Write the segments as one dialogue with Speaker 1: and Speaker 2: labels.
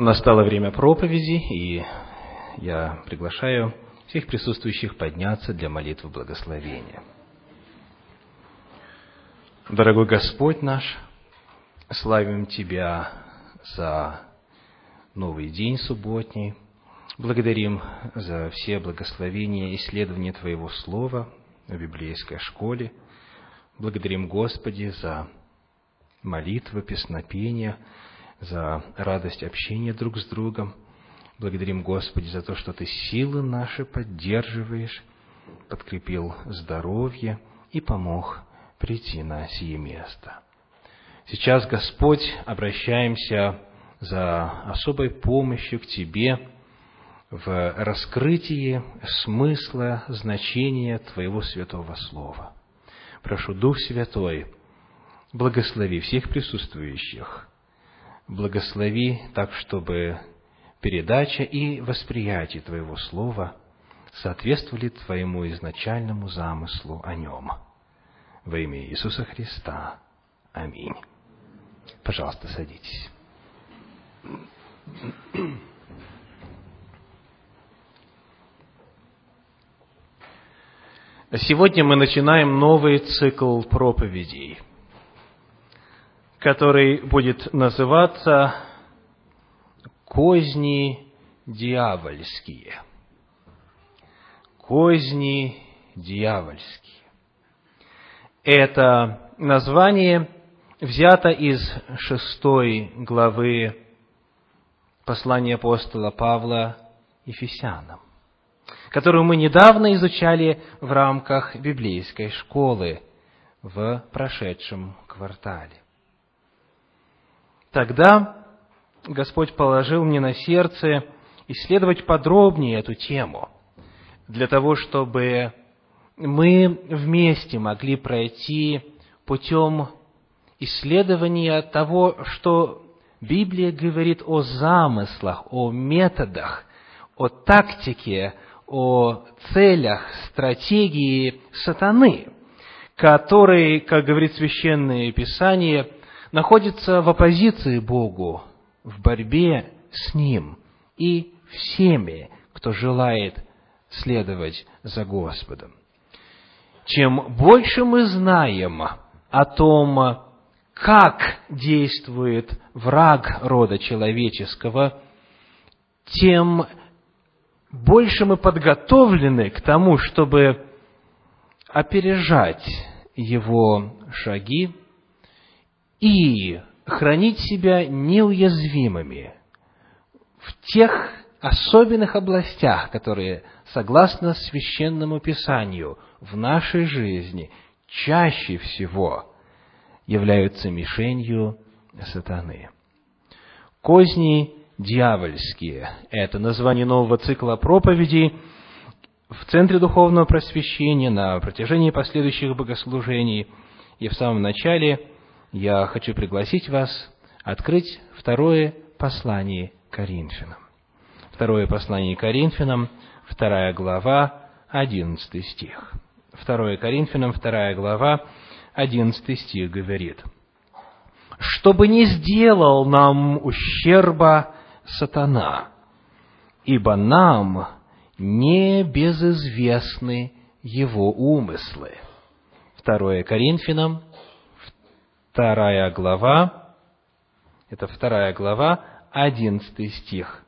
Speaker 1: Настало время проповеди, и я приглашаю всех присутствующих подняться для молитвы благословения. Дорогой Господь наш, славим Тебя за новый день субботний, благодарим за все благословения и исследования Твоего Слова в библейской школе, благодарим, Господи, за молитвы, песнопения, за радость общения друг с другом. Благодарим, Господи, за то, что Ты силы наши поддерживаешь, подкрепил здоровье и помог прийти на сие место. Сейчас, Господь, обращаемся за особой помощью к Тебе в раскрытии смысла, значения Твоего Святого Слова. Прошу, Дух Святой, благослови всех присутствующих, благослови так, чтобы передача и восприятие Твоего Слова соответствовали Твоему изначальному замыслу о нем. Во имя Иисуса Христа. Аминь. Пожалуйста, садитесь. Сегодня мы начинаем новый цикл проповедей – который будет называться «Козни дьявольские». Козни дьявольские. Это название взято из шестой главы послания апостола Павла Ефесянам, которую мы недавно изучали в рамках библейской школы в прошедшем квартале. Тогда Господь положил мне на сердце исследовать подробнее эту тему, для того, чтобы мы вместе могли пройти путем исследования того, что Библия говорит о замыслах, о методах, о тактике, о целях, стратегии сатаны, которые, как говорит Священное Писание, находится в оппозиции Богу, в борьбе с Ним и всеми, кто желает следовать за Господом. Чем больше мы знаем о том, как действует враг рода человеческого, тем больше мы подготовлены к тому, чтобы опережать его шаги, и хранить себя неуязвимыми в тех особенных областях, которые, согласно священному писанию, в нашей жизни чаще всего являются мишенью сатаны. Козни дьявольские – это название нового цикла проповедей в Центре Духовного Просвещения на протяжении последующих богослужений. И в самом начале – я хочу пригласить вас открыть второе послание Коринфянам. Второе послание Коринфянам, вторая глава, одиннадцатый стих. Второе Коринфянам, вторая глава, одиннадцатый стих говорит, «Чтобы не сделал нам ущерба сатана, ибо нам не безызвестны его умыслы». Второе Коринфянам, вторая глава, это вторая глава, одиннадцатый стих.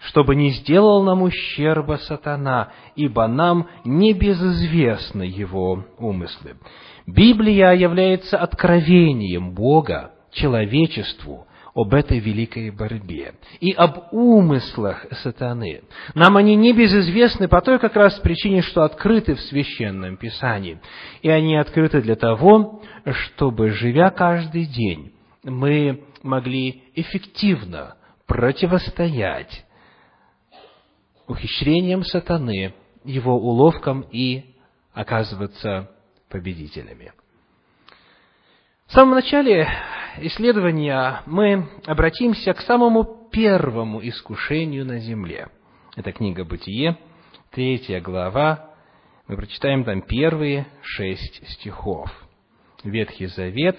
Speaker 1: «Чтобы не сделал нам ущерба сатана, ибо нам не безызвестны его умыслы». Библия является откровением Бога человечеству об этой великой борьбе и об умыслах сатаны. Нам они не безызвестны по той как раз причине, что открыты в Священном Писании. И они открыты для того, чтобы, живя каждый день, мы могли эффективно противостоять ухищрениям сатаны, его уловкам и оказываться победителями. В самом начале исследования мы обратимся к самому первому искушению на земле. Это книга «Бытие», третья глава. Мы прочитаем там первые шесть стихов. Ветхий Завет,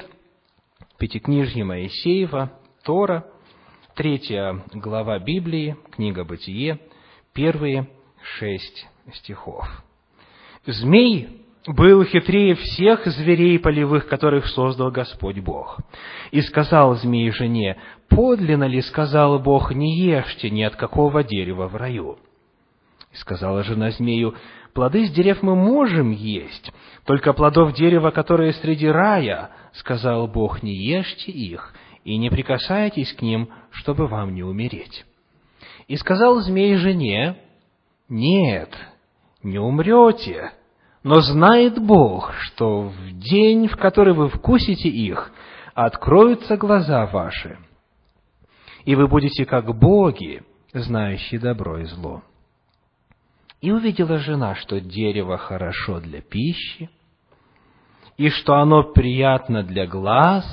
Speaker 1: Пятикнижье Моисеева, Тора, третья глава Библии, книга Бытие, первые шесть стихов. «Змей был хитрее всех зверей полевых, которых создал Господь Бог. И сказал змей жене, подлинно ли, сказал Бог, не ешьте ни от какого дерева в раю. И сказала жена змею, плоды с дерев мы можем есть, только плодов дерева, которые среди рая, сказал Бог, не ешьте их, и не прикасайтесь к ним, чтобы вам не умереть. И сказал змей жене, нет, не умрете, но знает Бог, что в день, в который вы вкусите их, откроются глаза ваши, и вы будете как боги, знающие добро и зло. И увидела жена, что дерево хорошо для пищи, и что оно приятно для глаз,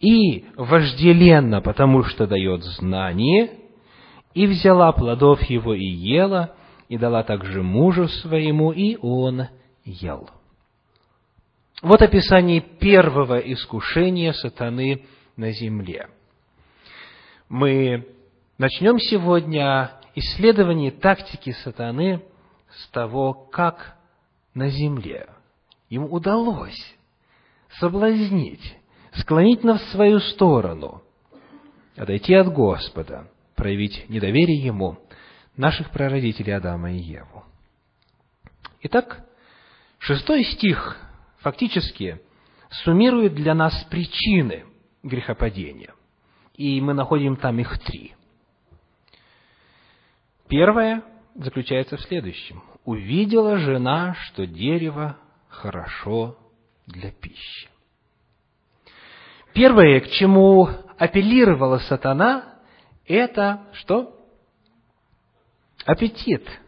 Speaker 1: и вожделенно, потому что дает знание, и взяла плодов его и ела, и дала также мужу своему, и он ел. Вот описание первого искушения сатаны на земле. Мы начнем сегодня исследование тактики сатаны с того, как на земле ему удалось соблазнить, склонить нас в свою сторону, отойти от Господа, проявить недоверие Ему, наших прародителей Адама и Еву. Итак, Шестой стих фактически суммирует для нас причины грехопадения. И мы находим там их три. Первое заключается в следующем. Увидела жена, что дерево хорошо для пищи. Первое, к чему апеллировала сатана, это что? Аппетит –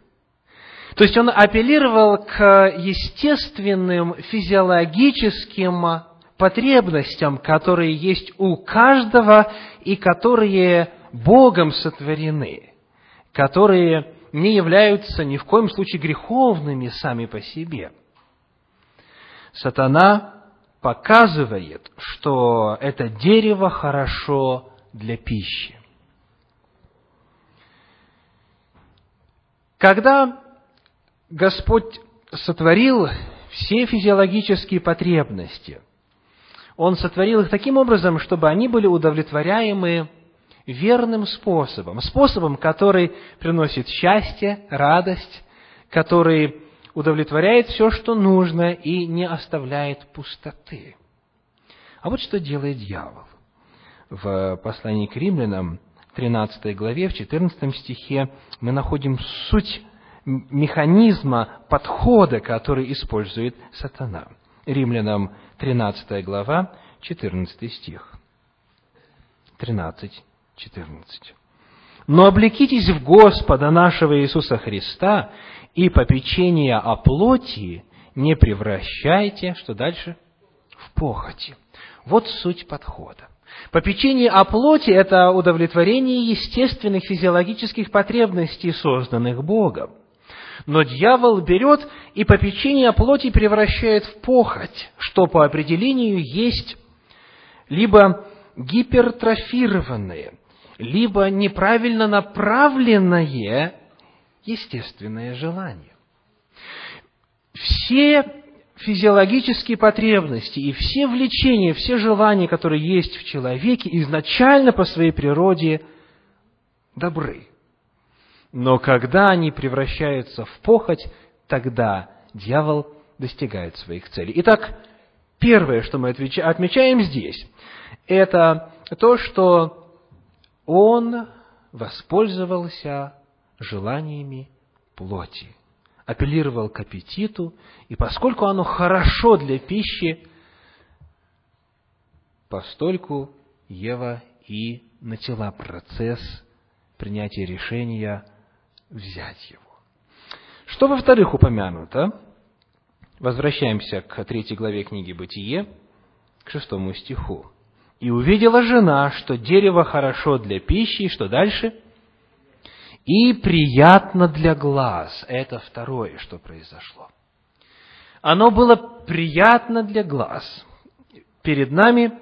Speaker 1: то есть он апеллировал к естественным физиологическим потребностям, которые есть у каждого и которые Богом сотворены, которые не являются ни в коем случае греховными сами по себе. Сатана показывает, что это дерево хорошо для пищи. Когда Господь сотворил все физиологические потребности. Он сотворил их таким образом, чтобы они были удовлетворяемы верным способом, способом, который приносит счастье, радость, который удовлетворяет все, что нужно, и не оставляет пустоты. А вот что делает дьявол. В послании к римлянам, 13 главе, в 14 стихе, мы находим суть механизма подхода, который использует сатана. Римлянам 13 глава, 14 стих. 13, 14. «Но облекитесь в Господа нашего Иисуса Христа, и попечение о плоти не превращайте, что дальше? В похоти». Вот суть подхода. Попечение о плоти – это удовлетворение естественных физиологических потребностей, созданных Богом. Но дьявол берет и попечение о плоти превращает в похоть, что по определению есть либо гипертрофированное, либо неправильно направленное естественное желание. Все физиологические потребности и все влечения, все желания, которые есть в человеке, изначально по своей природе добры. Но когда они превращаются в похоть, тогда дьявол достигает своих целей. Итак, первое, что мы отмечаем здесь, это то, что он воспользовался желаниями плоти, апеллировал к аппетиту, и поскольку оно хорошо для пищи, постольку Ева и начала процесс принятия решения – взять его. Что, во-вторых, упомянуто? Возвращаемся к третьей главе книги «Бытие», к шестому стиху. «И увидела жена, что дерево хорошо для пищи, и что дальше? И приятно для глаз». Это второе, что произошло. Оно было приятно для глаз. Перед нами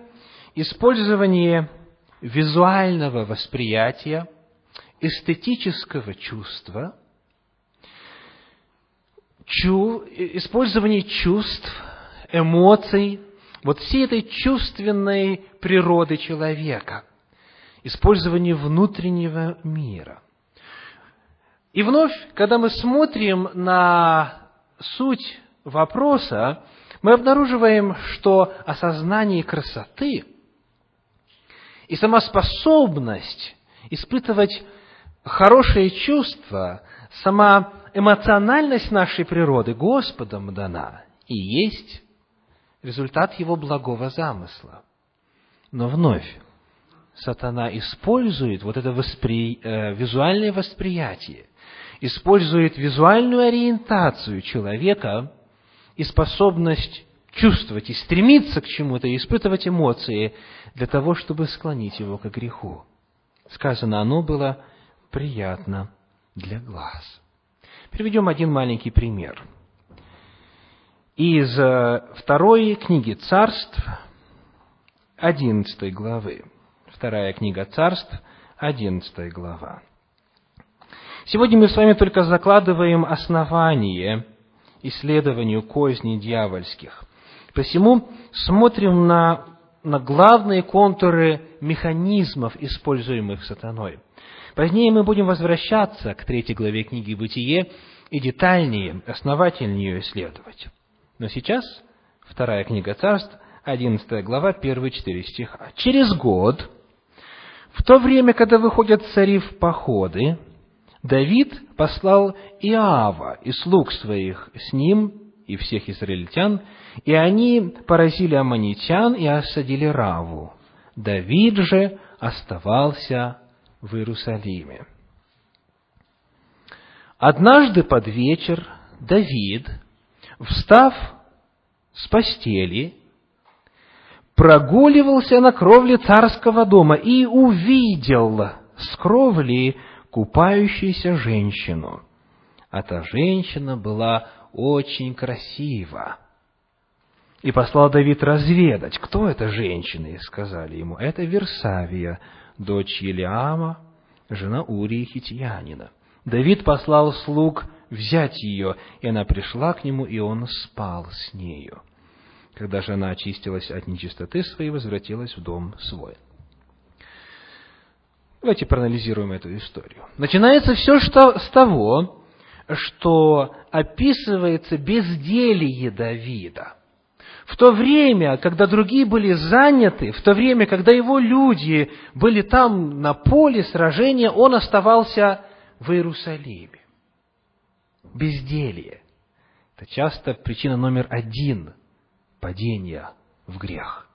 Speaker 1: использование визуального восприятия, эстетического чувства, чу, использование чувств, эмоций, вот всей этой чувственной природы человека, использование внутреннего мира. И вновь, когда мы смотрим на суть вопроса, мы обнаруживаем, что осознание красоты и сама способность испытывать хорошее чувство, сама эмоциональность нашей природы Господом дана и есть результат Его благого замысла. Но вновь, сатана использует вот это воспри... э, визуальное восприятие, использует визуальную ориентацию человека и способность чувствовать и стремиться к чему-то, и испытывать эмоции для того, чтобы склонить его к греху. Сказано, оно было приятно для глаз. Приведем один маленький пример. Из э, второй книги царств, одиннадцатой главы. Вторая книга царств, одиннадцатая глава. Сегодня мы с вами только закладываем основание исследованию козней дьявольских. Посему смотрим на, на главные контуры механизмов, используемых сатаной. Позднее мы будем возвращаться к третьей главе книги «Бытие» и детальнее, основательнее ее исследовать. Но сейчас вторая книга царств, 11 глава, первые четыре стиха. «Через год, в то время, когда выходят цари в походы, Давид послал Иава и слуг своих с ним и всех израильтян, и они поразили аммонитян и осадили Раву. Давид же оставался в Иерусалиме. Однажды под вечер Давид, встав с постели, прогуливался на кровле царского дома и увидел с кровли купающуюся женщину. А та женщина была очень красива. И послал Давид разведать, кто эта женщина, и сказали ему, это Версавия, дочь Елиама, жена Урии Хитьянина. Давид послал слуг взять ее, и она пришла к нему, и он спал с нею. Когда же она очистилась от нечистоты своей, возвратилась в дом свой. Давайте проанализируем эту историю. Начинается все что, с того, что описывается безделие Давида. В то время, когда другие были заняты, в то время, когда его люди были там на поле сражения, он оставался в Иерусалиме. Безделье. Это часто причина номер один падения в грех.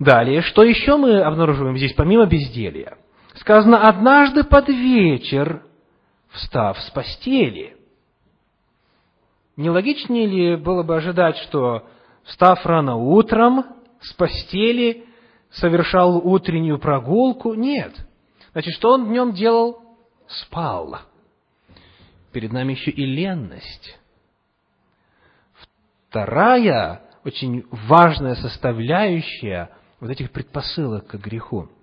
Speaker 1: Далее, что еще мы обнаруживаем здесь, помимо безделья? Сказано, однажды под вечер, встав с постели. Нелогичнее ли было бы ожидать, что, встав рано утром с постели, совершал утреннюю прогулку? Нет. Значит, что он днем делал? Спал. Перед нами еще и ленность. Вторая очень важная составляющая вот этих предпосылок к греху –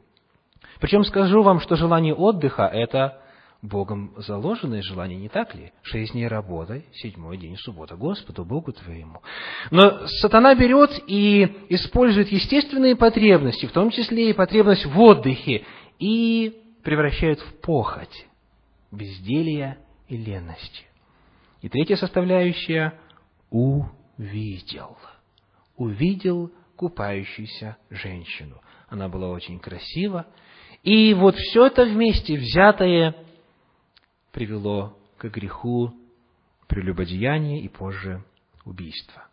Speaker 1: причем скажу вам, что желание отдыха – это Богом заложенное желание, не так ли? Шесть дней работай, седьмой день суббота Господу, Богу твоему. Но сатана берет и использует естественные потребности, в том числе и потребность в отдыхе, и превращает в похоть, безделье и ленность. И третья составляющая – увидел. Увидел купающуюся женщину. Она была очень красива, и вот все это вместе взятое привело к греху прелюбодеяния и позже убийства.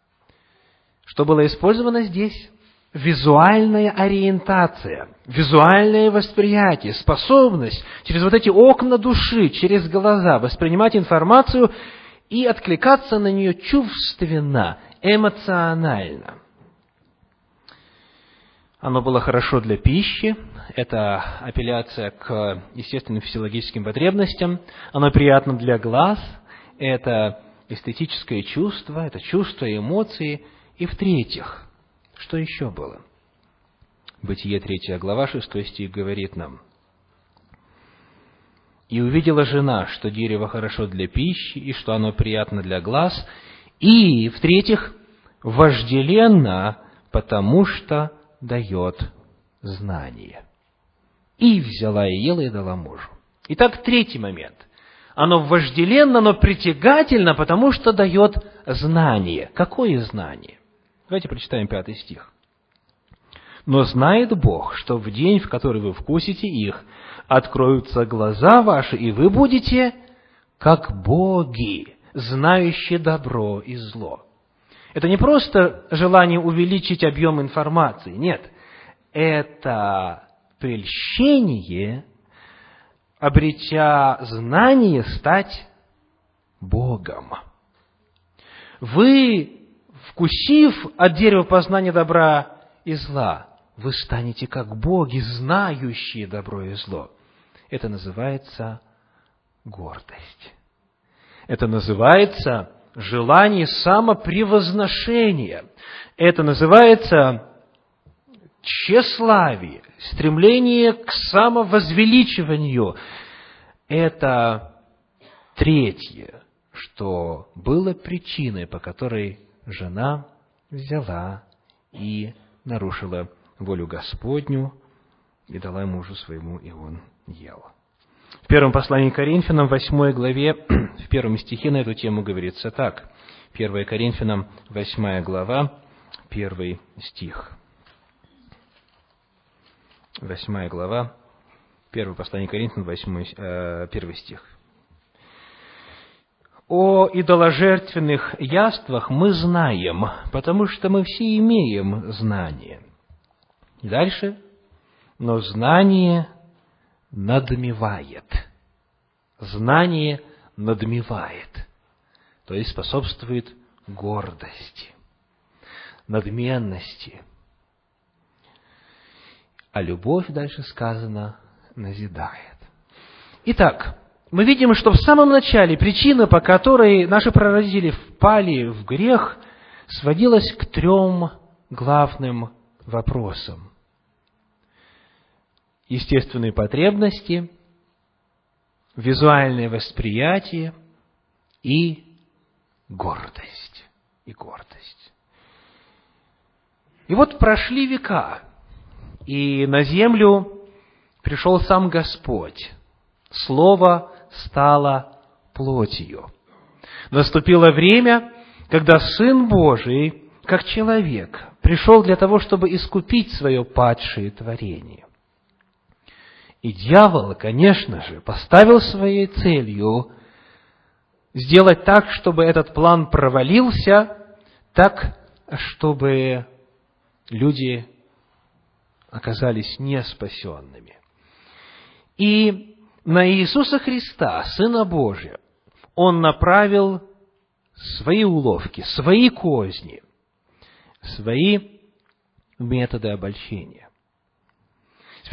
Speaker 1: Что было использовано здесь? Визуальная ориентация, визуальное восприятие, способность через вот эти окна души, через глаза воспринимать информацию и откликаться на нее чувственно, эмоционально. Оно было хорошо для пищи, это апелляция к естественным физиологическим потребностям, оно приятно для глаз, это эстетическое чувство, это чувство и эмоции. И в-третьих, что еще было? Бытие 3 глава, 6 стих говорит нам. «И увидела жена, что дерево хорошо для пищи, и что оно приятно для глаз, и, в-третьих, вожделенно, потому что дает знание. И взяла и ела, и дала мужу. Итак, третий момент. Оно вожделенно, но притягательно, потому что дает знание. Какое знание? Давайте прочитаем пятый стих. «Но знает Бог, что в день, в который вы вкусите их, откроются глаза ваши, и вы будете как боги, знающие добро и зло». Это не просто желание увеличить объем информации, нет. Это прельщение, обретя знание, стать Богом. Вы, вкусив от дерева познания добра и зла, вы станете как боги, знающие добро и зло. Это называется гордость. Это называется желание самопревозношения. Это называется тщеславие, стремление к самовозвеличиванию. Это третье, что было причиной, по которой жена взяла и нарушила волю Господню и дала мужу своему, и он ел. В первом послании к Коринфянам, в восьмой главе, в первом стихе на эту тему говорится так. 1 Коринфянам, восьмая глава, первый стих. Восьмая глава, первое послание Коринфянам, восьмой, э, первый стих. О идоложертвенных яствах мы знаем, потому что мы все имеем знание. дальше. Но знание надмевает. Знание надмевает, то есть способствует гордости, надменности. А любовь, дальше сказано, назидает. Итак, мы видим, что в самом начале причина, по которой наши прародители впали в грех, сводилась к трем главным вопросам естественные потребности, визуальное восприятие и гордость. И гордость. И вот прошли века, и на землю пришел сам Господь. Слово стало плотью. Наступило время, когда Сын Божий, как человек, пришел для того, чтобы искупить свое падшее творение. И дьявол, конечно же, поставил своей целью сделать так, чтобы этот план провалился, так, чтобы люди оказались неспасенными. И на Иисуса Христа, Сына Божия, Он направил свои уловки, свои козни, свои методы обольщения.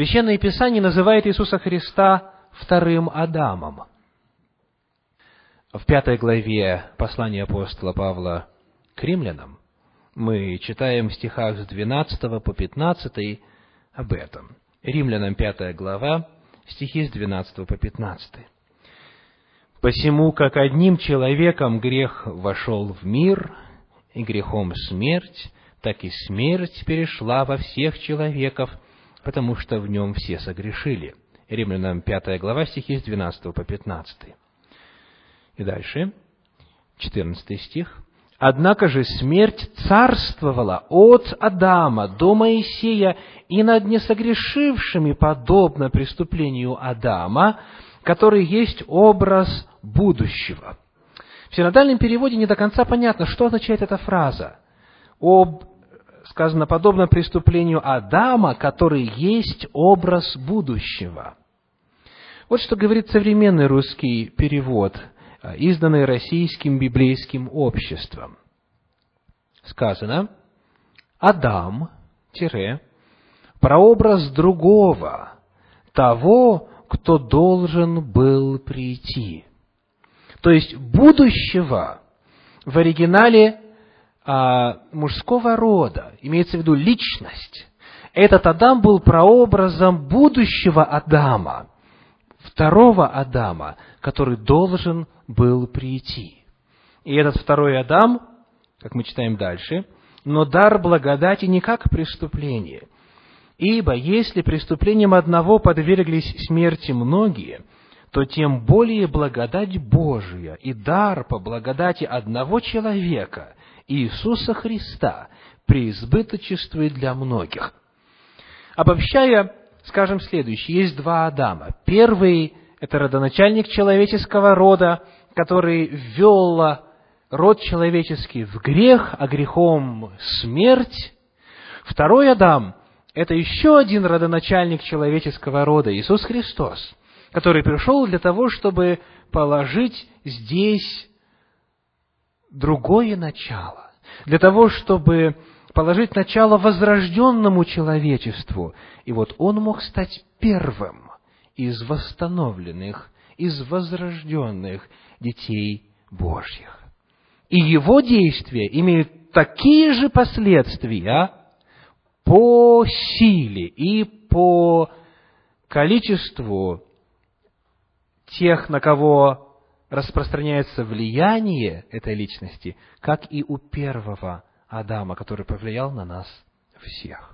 Speaker 1: Священное Писание называет Иисуса Христа вторым Адамом. В пятой главе послания апостола Павла к римлянам мы читаем в стихах с 12 по 15 об этом. Римлянам пятая глава, стихи с 12 по 15. «Посему, как одним человеком грех вошел в мир, и грехом смерть, так и смерть перешла во всех человеков, потому что в нем все согрешили. Римлянам 5 глава, стихи с 12 по 15. И дальше, 14 стих. «Однако же смерть царствовала от Адама до Моисея и над несогрешившими, подобно преступлению Адама, который есть образ будущего». В синодальном переводе не до конца понятно, что означает эта фраза. Об сказано, подобно преступлению Адама, который есть образ будущего. Вот что говорит современный русский перевод, а, изданный российским библейским обществом. Сказано, Адам, тире, прообраз другого, того, кто должен был прийти. То есть будущего в оригинале а, мужского рода, имеется в виду личность, Этот Адам был прообразом будущего Адама, второго Адама, который должен был прийти. И этот второй Адам, как мы читаем дальше, но дар благодати не как преступление. Ибо если преступлением одного подверглись смерти многие, то тем более благодать Божия и дар по благодати одного человека, Иисуса Христа, преизбыточествует для многих. Обобщая, скажем следующее. Есть два Адама. Первый – это родоначальник человеческого рода, который ввел род человеческий в грех, а грехом смерть. Второй Адам – это еще один родоначальник человеческого рода, Иисус Христос, который пришел для того, чтобы положить здесь другое начало, для того, чтобы положить начало возрожденному человечеству. И вот он мог стать первым из восстановленных, из возрожденных детей Божьих. И его действия имеют такие же последствия по силе и по количеству тех, на кого распространяется влияние этой личности, как и у первого Адама, который повлиял на нас всех.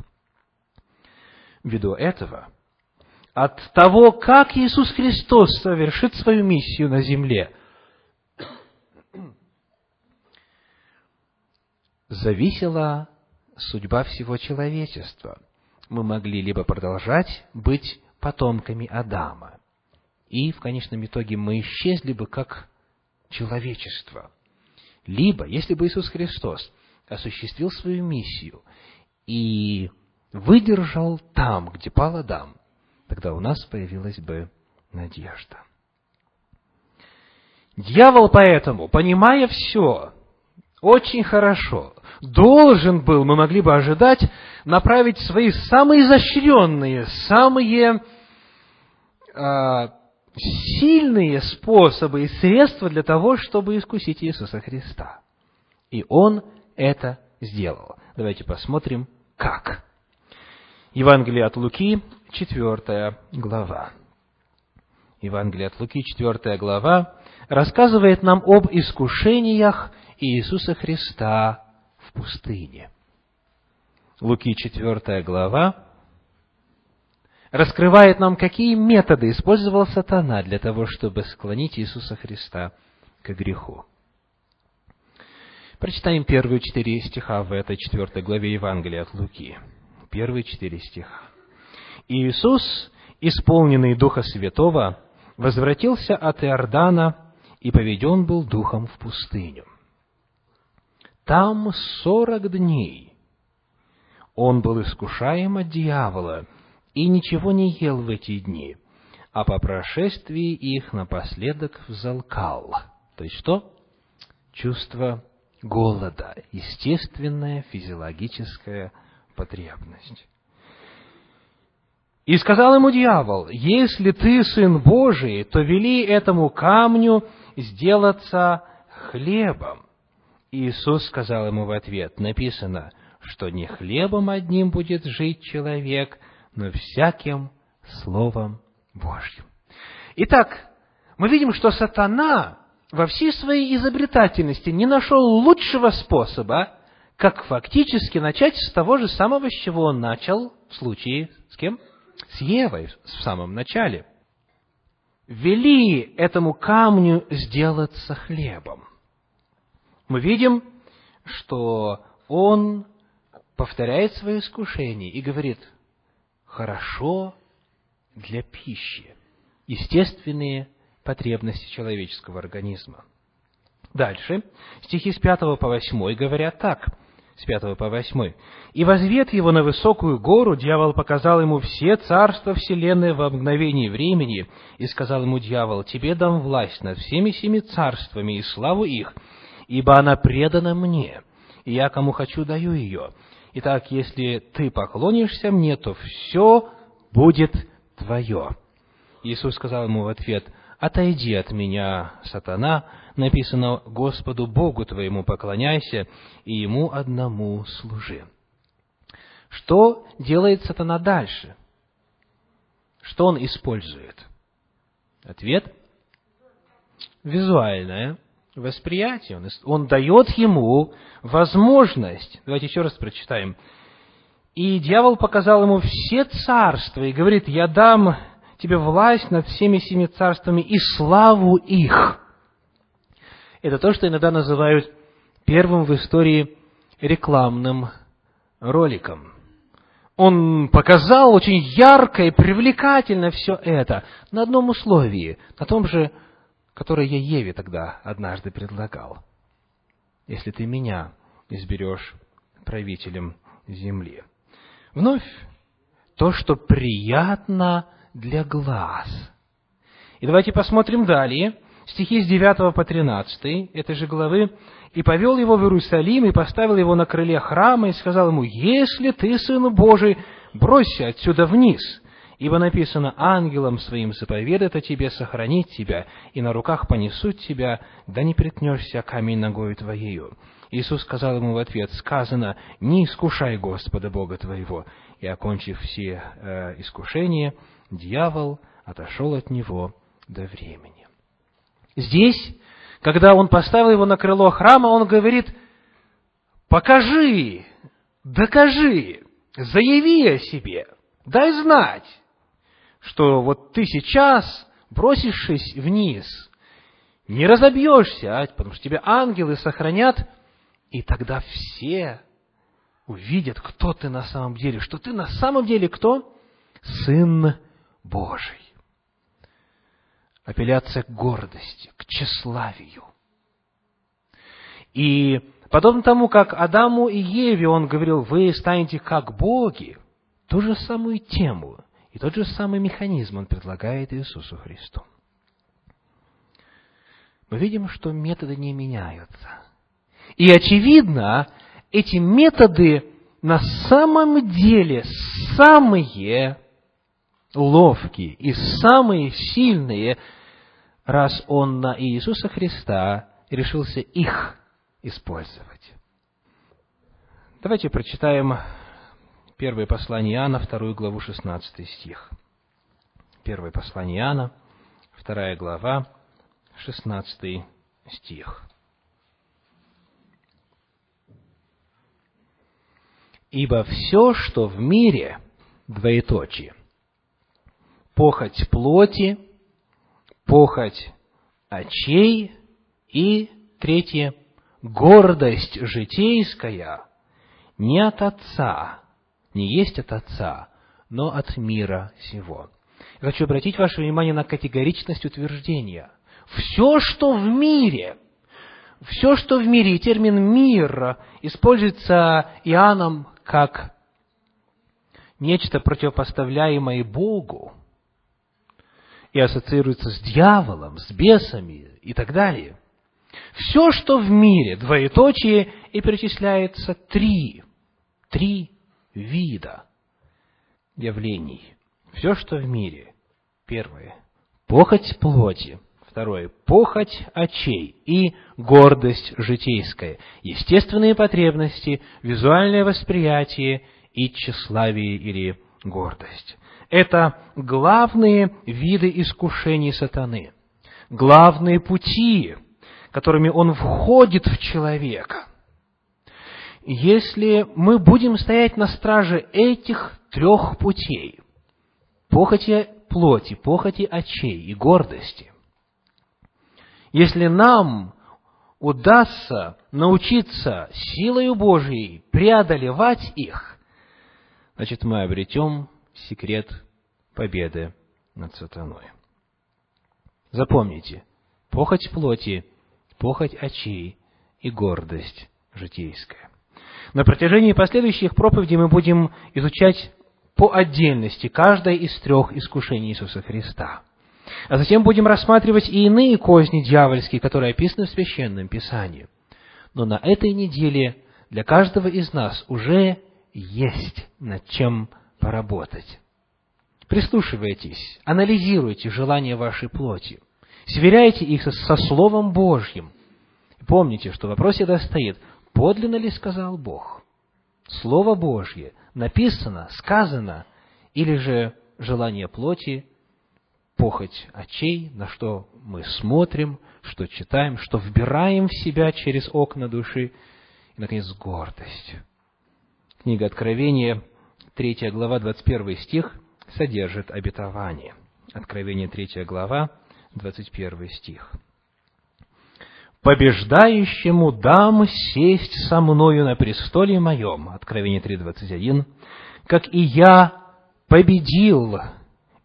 Speaker 1: Ввиду этого, от того, как Иисус Христос совершит свою миссию на земле, зависела судьба всего человечества. Мы могли либо продолжать быть потомками Адама, и в конечном итоге мы исчезли бы как человечество. Либо, если бы Иисус Христос осуществил свою миссию и выдержал там, где пал Адам, тогда у нас появилась бы надежда. Дьявол поэтому, понимая все, очень хорошо, должен был, мы могли бы ожидать, направить свои самые изощренные, самые э, сильные способы и средства для того, чтобы искусить Иисуса Христа. И он это сделал. Давайте посмотрим, как. Евангелие от Луки, 4 глава. Евангелие от Луки, 4 глава, рассказывает нам об искушениях Иисуса Христа в пустыне. Луки 4 глава раскрывает нам, какие методы использовал сатана для того, чтобы склонить Иисуса Христа к греху. Прочитаем первые четыре стиха в этой четвертой главе Евангелия от Луки. Первые четыре стиха. Иисус, исполненный Духа Святого, возвратился от Иордана и поведен был Духом в пустыню. Там сорок дней он был искушаем от дьявола и ничего не ел в эти дни, а по прошествии их напоследок взалкал. То есть что? Чувство голода, естественная физиологическая потребность. И сказал ему дьявол, если ты сын Божий, то вели этому камню сделаться хлебом. Иисус сказал ему в ответ, написано, что не хлебом одним будет жить человек, но всяким Словом Божьим. Итак, мы видим, что сатана во всей своей изобретательности не нашел лучшего способа, как фактически начать с того же самого, с чего он начал в случае с кем? С Евой в самом начале. Вели этому камню сделаться хлебом. Мы видим, что он повторяет свое искушение и говорит, хорошо для пищи, естественные потребности человеческого организма. Дальше, стихи с 5 по 8 говорят так, с 5 по 8. «И возвет его на высокую гору, дьявол показал ему все царства вселенной во мгновение времени, и сказал ему дьявол, тебе дам власть над всеми семи царствами и славу их, ибо она предана мне, и я кому хочу даю ее. Итак, если ты поклонишься мне, то все будет твое». Иисус сказал ему в ответ, «Отойди от меня, сатана!» Написано, «Господу Богу твоему поклоняйся, и Ему одному служи». Что делает сатана дальше? Что он использует? Ответ – визуальное восприятие. Он, он дает ему возможность. Давайте еще раз прочитаем. И дьявол показал ему все царства и говорит, я дам тебе власть над всеми семи царствами и славу их. Это то, что иногда называют первым в истории рекламным роликом. Он показал очень ярко и привлекательно все это на одном условии, на том же, которое я Еве тогда однажды предлагал. Если ты меня изберешь правителем земли. Вновь то, что приятно для глаз. И давайте посмотрим далее, стихи с 9 по 13 этой же главы. «И повел его в Иерусалим, и поставил его на крыле храма, и сказал ему, «Если ты сын Божий, бросься отсюда вниз, ибо написано, ангелом своим заповедает о тебе сохранить тебя, и на руках понесут тебя, да не приткнешься камень ногою твоею». Иисус сказал ему в ответ, сказано, «Не искушай Господа Бога твоего». И, окончив все э, искушения, дьявол отошел от него до времени. Здесь, когда он поставил его на крыло храма, он говорит, покажи, докажи, заяви о себе, дай знать, что вот ты сейчас, бросившись вниз, не разобьешься, а, потому что тебя ангелы сохранят, и тогда все увидят, кто ты на самом деле, что ты на самом деле кто? Сын Божий. Апелляция к гордости, к тщеславию. И подобно тому, как Адаму и Еве он говорил, вы станете как боги, ту же самую тему и тот же самый механизм он предлагает Иисусу Христу. Мы видим, что методы не меняются. И очевидно, эти методы на самом деле самые ловкие и самые сильные, раз он на Иисуса Христа решился их использовать. Давайте прочитаем первое послание Иоанна, вторую главу, 16 стих. Первое послание Иоанна, вторая глава, 16 стих. Ибо все, что в мире, двоеточие, похоть плоти, похоть очей и, третье, гордость житейская не от Отца, не есть от Отца, но от мира сего. Я хочу обратить ваше внимание на категоричность утверждения. Все, что в мире, все, что в мире, и термин «мир» используется Иоанном как нечто противопоставляемое Богу, и ассоциируется с дьяволом, с бесами и так далее. Все, что в мире, двоеточие, и перечисляется три, три вида явлений. Все, что в мире. Первое – похоть плоти. Второе – похоть очей и гордость житейская. Естественные потребности, визуальное восприятие и тщеславие или гордость. Это главные виды искушений сатаны, главные пути, которыми он входит в человека. Если мы будем стоять на страже этих трех путей, похоти плоти, похоти очей и гордости, если нам удастся научиться силою Божией преодолевать их, значит, мы обретем секрет победы над сатаной. Запомните, похоть плоти, похоть очей и гордость житейская. На протяжении последующих проповедей мы будем изучать по отдельности каждое из трех искушений Иисуса Христа. А затем будем рассматривать и иные козни дьявольские, которые описаны в Священном Писании. Но на этой неделе для каждого из нас уже есть над чем поработать. Прислушивайтесь, анализируйте желания вашей плоти, сверяйте их со Словом Божьим. Помните, что вопрос всегда стоит, подлинно ли сказал Бог? Слово Божье написано, сказано, или же желание плоти, похоть очей, на что мы смотрим, что читаем, что вбираем в себя через окна души, и, наконец, гордость. Книга Откровения, 3 глава, 21 стих, содержит обетование. Откровение, 3 глава, 21 стих. «Побеждающему дам сесть со мною на престоле моем» Откровение 3.21 «Как и я победил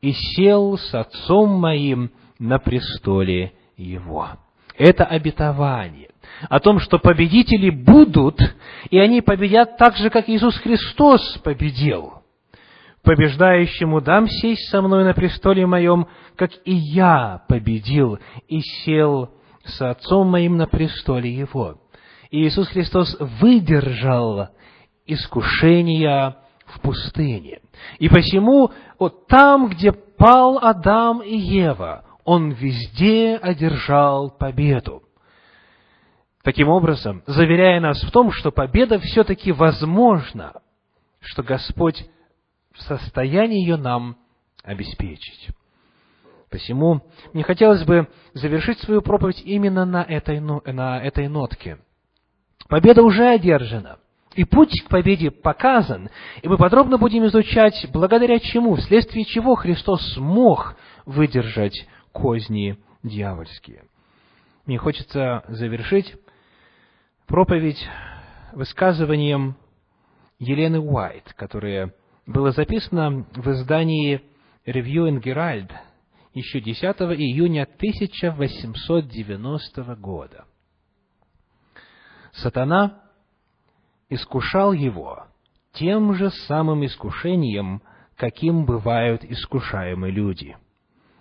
Speaker 1: и сел с отцом моим на престоле его». Это обетование о том, что победители будут, и они победят так же, как Иисус Христос победил. «Побеждающему дам сесть со мной на престоле моем, как и я победил и сел с Отцом моим на престоле Его». И Иисус Христос выдержал искушения в пустыне. И посему вот там, где пал Адам и Ева, Он везде одержал победу. Таким образом, заверяя нас в том, что победа все-таки возможна, что Господь в состоянии ее нам обеспечить. Посему мне хотелось бы завершить свою проповедь именно на этой, на этой нотке. Победа уже одержана, и путь к победе показан, и мы подробно будем изучать, благодаря чему, вследствие чего Христос смог выдержать козни дьявольские. Мне хочется завершить проповедь высказыванием Елены Уайт, которое было записано в издании Review and Herald еще 10 июня 1890 года. Сатана искушал его тем же самым искушением, каким бывают искушаемые люди.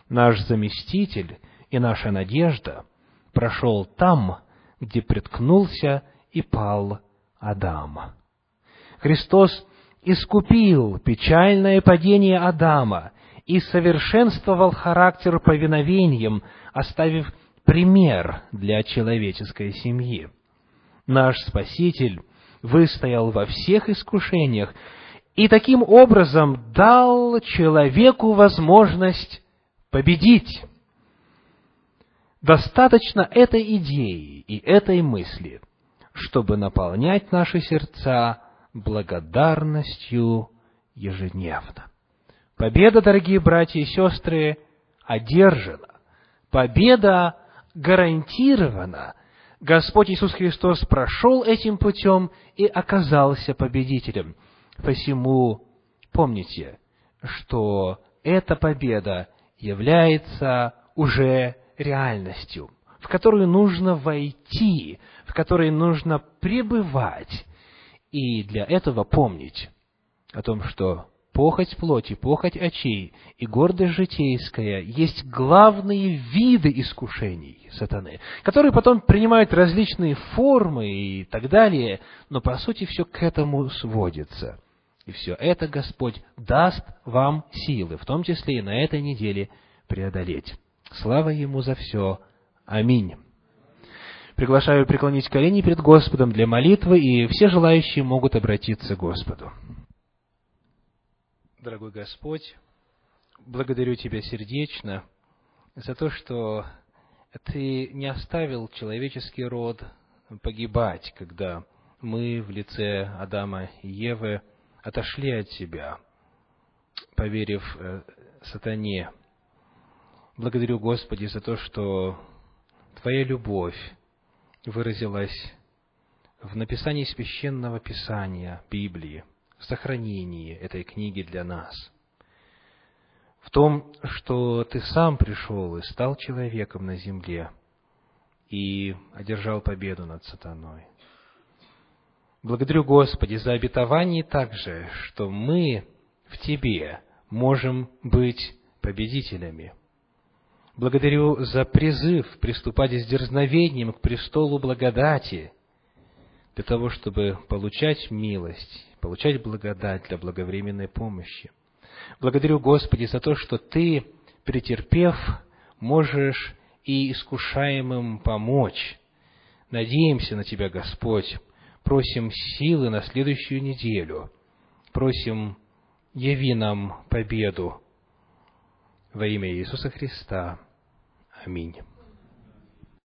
Speaker 1: Наш заместитель и наша надежда прошел там, где приткнулся и пал Адам. Христос искупил печальное падение Адама и совершенствовал характер повиновением, оставив пример для человеческой семьи. Наш Спаситель выстоял во всех искушениях и таким образом дал человеку возможность победить. Достаточно этой идеи и этой мысли, чтобы наполнять наши сердца благодарностью ежедневно. Победа, дорогие братья и сестры, одержана. Победа гарантирована. Господь Иисус Христос прошел этим путем и оказался победителем. Посему помните, что эта победа является уже реальностью, в которую нужно войти, в которой нужно пребывать. И для этого помнить о том, что похоть плоти, похоть очей и гордость житейская есть главные виды искушений сатаны, которые потом принимают различные формы и так далее, но по сути все к этому сводится. И все это Господь даст вам силы, в том числе и на этой неделе преодолеть. Слава Ему за все. Аминь. Приглашаю преклонить колени перед Господом для молитвы, и все желающие могут обратиться к Господу. Дорогой Господь, благодарю Тебя сердечно за то, что Ты не оставил человеческий род погибать, когда мы в лице Адама и Евы отошли от Тебя, поверив э, сатане, Благодарю, Господи, за то, что Твоя любовь выразилась в написании священного писания Библии, в сохранении этой книги для нас, в том, что Ты сам пришел и стал человеком на земле и одержал победу над сатаной. Благодарю, Господи, за обетование также, что мы в Тебе можем быть победителями – Благодарю за призыв приступать с дерзновением к престолу благодати, для того, чтобы получать милость, получать благодать для благовременной помощи. Благодарю, Господи, за то, что Ты, претерпев, можешь и искушаемым помочь. Надеемся на Тебя, Господь, просим силы на следующую неделю Просим, яви нам победу во имя Иисуса Христа. Аминь.